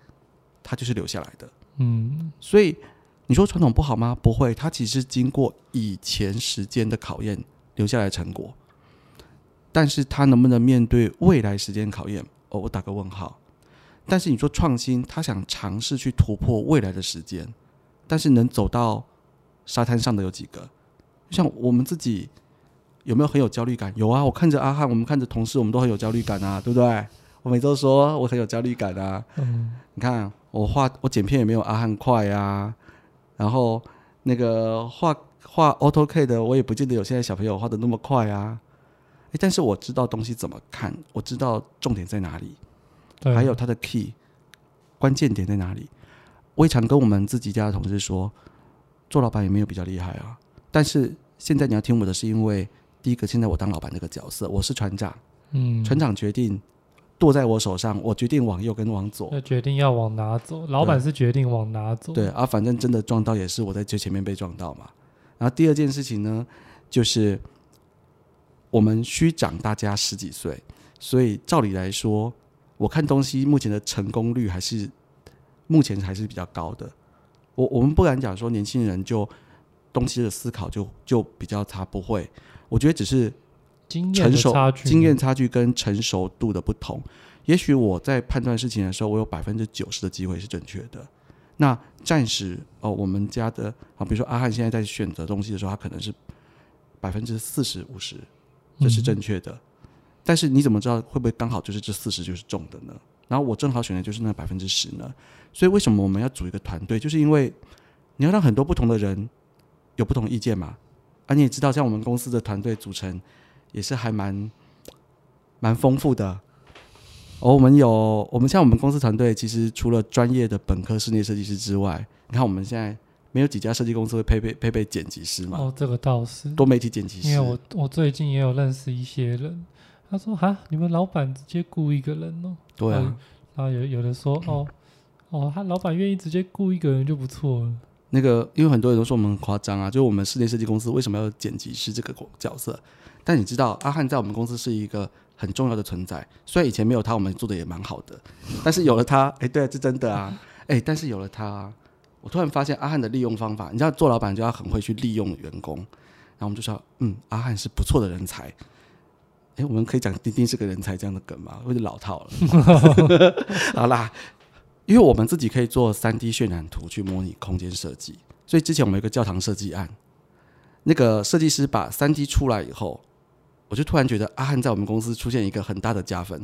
A: 它就是留下来的。
B: 嗯，
A: 所以你说传统不好吗？不会，它其实经过以前时间的考验留下来的成果。但是它能不能面对未来时间考验？哦，我打个问号。但是你说创新，他想尝试去突破未来的时间，但是能走到沙滩上的有几个？像我们自己有没有很有焦虑感？有啊，我看着阿汉，我们看着同事，我们都很有焦虑感啊，对不对？我每周说我很有焦虑感啊，
B: 嗯，
A: 你看我画我剪片也没有阿汉快啊，然后那个画画 AutoCAD 的我也不见得有现在小朋友画的那么快啊。诶，但是我知道东西怎么看，我知道重点在哪里，
B: 对，
A: 还有它的 key 关键点在哪里。我也常跟我们自己家的同事说，做老板也没有比较厉害啊。但是现在你要听我的，是因为第一个，现在我当老板这个角色，我是船长，
B: 嗯，
A: 船长决定舵在我手上，我决定往右跟往左。
B: 那决定要往哪走，老板是决定往哪走，
A: 对啊，反正真的撞到也是我在最前面被撞到嘛。然后第二件事情呢，就是我们虚长大家十几岁，所以照理来说，我看东西目前的成功率还是目前还是比较高的。我我们不敢讲说年轻人就东西的思考就就比较差，不会。我觉得只是
B: 经验
A: 成熟
B: 差距，
A: 经验差距跟成熟度的不同。也许我在判断事情的时候，我有百分之九十的机会是正确的。那暂时哦，我们家的啊，比如说阿汉现在在选择东西的时候，他可能是百分之四十五十，这是正确的。但是你怎么知道会不会刚好就是这四十就是中的呢？然后我正好选的就是那百分之十呢？所以为什么我们要组一个团队？就是因为你要让很多不同的人有不同意见嘛。啊，你也知道，像我们公司的团队组成也是还蛮蛮丰富的。哦，我们有我们像我们公司团队，其实除了专业的本科室内设计师之外，你看我们现在没有几家设计公司会配备配备剪辑师嘛，
B: 哦，这个倒是，
A: 多媒体剪辑师。
B: 因为我我最近也有认识一些人，他说哈，你们老板直接雇一个人哦，
A: 对啊，
B: 然后有有的说哦哦，他老板愿意直接雇一个人就不错了，
A: 那个因为很多人都说我们很夸张啊，就是我们室内设计公司为什么要剪辑师这个角色？但你知道，阿汉在我们公司是一个很重要的存在。虽然以前没有他，我们做的也蛮好的，但是有了他，哎，对啊，这真的啊，哎，但是有了他啊，我突然发现阿汉的利用方法，你知道，做老板就要很会去利用员工，然后我们就说，嗯，阿汉是不错的人才。哎，我们可以讲丁丁是个人才这样的梗吗？有点老套了。好啦，因为我们自己可以做三 D 渲染图去模拟空间设计，所以之前我们有一个教堂设计案，那个设计师把三 D 出来以后，我就突然觉得阿汉在我们公司出现一个很大的加分，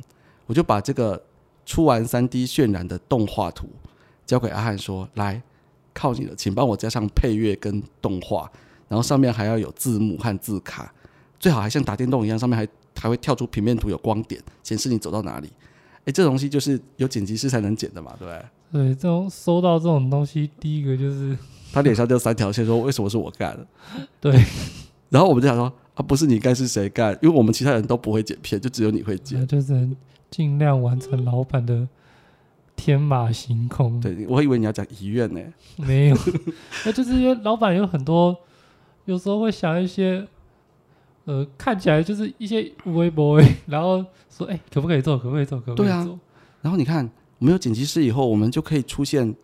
A: 我就把这个出完三 D 渲染的动画图交给阿汉说：“来，靠你了，请帮我加上配乐跟动画，然后上面还要有字幕和字卡，最好还像打电动一样，上面还还会跳出平面图，有光点显示你走到哪里。哎，这东西就是有剪辑师才能剪的嘛，对不对？
B: 对，这种收到这种东西，第一个就是
A: 他脸上就三条线，说为什么是我干的？
B: 对，
A: 然后我们就想说啊，不是你干是谁干？因为我们其他人都不会剪片，就只有你会剪。
B: 那就是尽量完成老板的天马行空。
A: 对，我以为你要讲遗愿呢。
B: 没有，那就是因为老板有很多，有时候会想一些呃看起来就是一些微博，然后说哎、可不可以做，可不可以做，可不可以
A: 对啊
B: 做？
A: 然后你看，我们有剪辑师以后，我们就可以出现，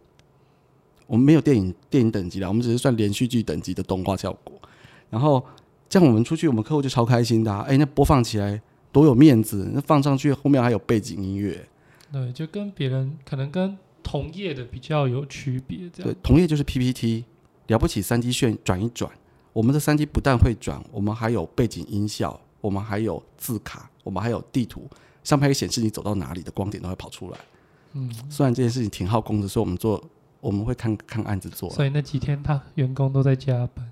A: 我们没有电影电影等级了，我们只是算连续剧等级的动画效果。然后这样我们出去，我们客户就超开心的、啊，哎，那播放起来多有面子，那放上去后面还有背景音乐。
B: 对，就跟别人可能跟同业的比较有区别，这样。
A: 对，同业就是 PPT，了不起三 D 炫转一转，我们的三 D 不但会转，我们还有背景音效，我们还有字卡，我们还有地图，上面还显示你走到哪里的光点都会跑出来。
B: 嗯，
A: 虽然这件事情挺耗工的，所以我们做我们会看看案子做啊，
B: 所以那几天他员工都在加班，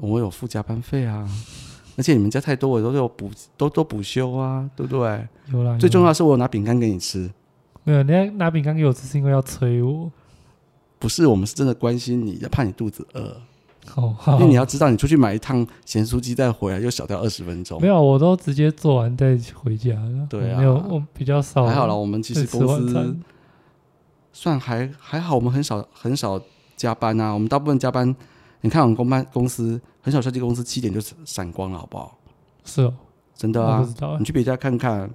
A: 我有付加班费啊，而且你们家太多，我都有补都都补休啊，对不对？
B: 有啦。
A: 最重要的是我有拿饼干给你吃，
B: 没有，人家拿饼干给我吃是因为要催我。
A: 不是我们是真的关心你，怕你肚子饿，
B: 哦，好
A: 因为你要知道，你出去买一趟咸酥鸡再回来又小掉二十分钟
B: 没。有，我都直接做完再回家了。
A: 对啊
B: 我没有，我比较少。
A: 还好啦，我们其实公司。算还还好，我们很少很少加班啊，我们大部分加班，你看我们公办公司很少设计公司七点就闪光了，好不好？
B: 是哦，
A: 真的啊你。去别家看看，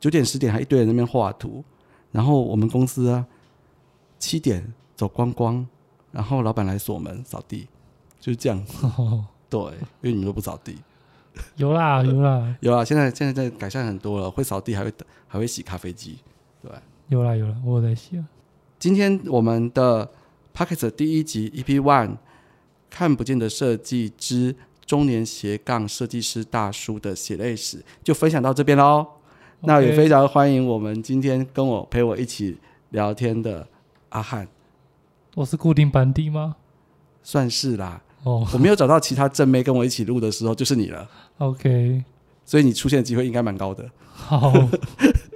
A: 九点十点还一堆人在那边画图，然后我们公司啊七点走光光，然后老板来锁门扫地，就是这样子。对，因为你们都不扫地。
B: 有啦有啦
A: 有啦，现在现在在改善很多了，会扫地，还会还会洗咖啡机。
B: 对有啦有啦，我有在写。
A: 今天我们的 p o c k e t 第一集 EP One 看不见的设计之中年斜杠设计师大叔的血泪史就分享到这边喽。那也非常欢迎我们今天跟我陪我一起聊天的阿汉，
B: 我是固定班底吗？
A: 算是啦。
B: 哦
A: 我没有找到其他正妹跟我一起录的时候，就是你了
B: ，，OK，
A: 所以你出现的机会应该蛮高的。
B: 好，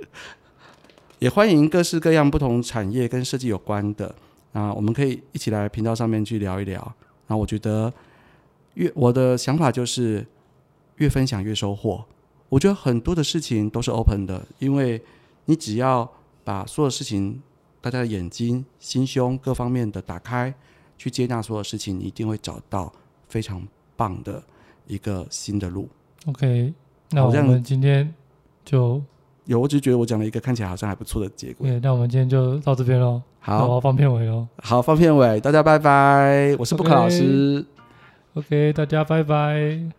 A: 也欢迎各式各样不同产业跟设计有关的啊，我们可以一起来频道上面去聊一聊。那我觉得越我的想法就是越分享越收获。我觉得很多的事情都是 open 的，因为你只要把所有事情，大家的眼睛、心胸各方面的打开，去接纳所有事情，你一定会找到非常棒的一个新的路。
B: OK，那我们今天就，
A: 有，我只是觉得我讲了一个看起来好像还不错的结果。
B: 对，那我们今天就到这边喽。
A: 好
B: 要放片尾哦。
A: 好，放片尾，大家拜拜，我是布克老师。
B: OK，大家拜拜。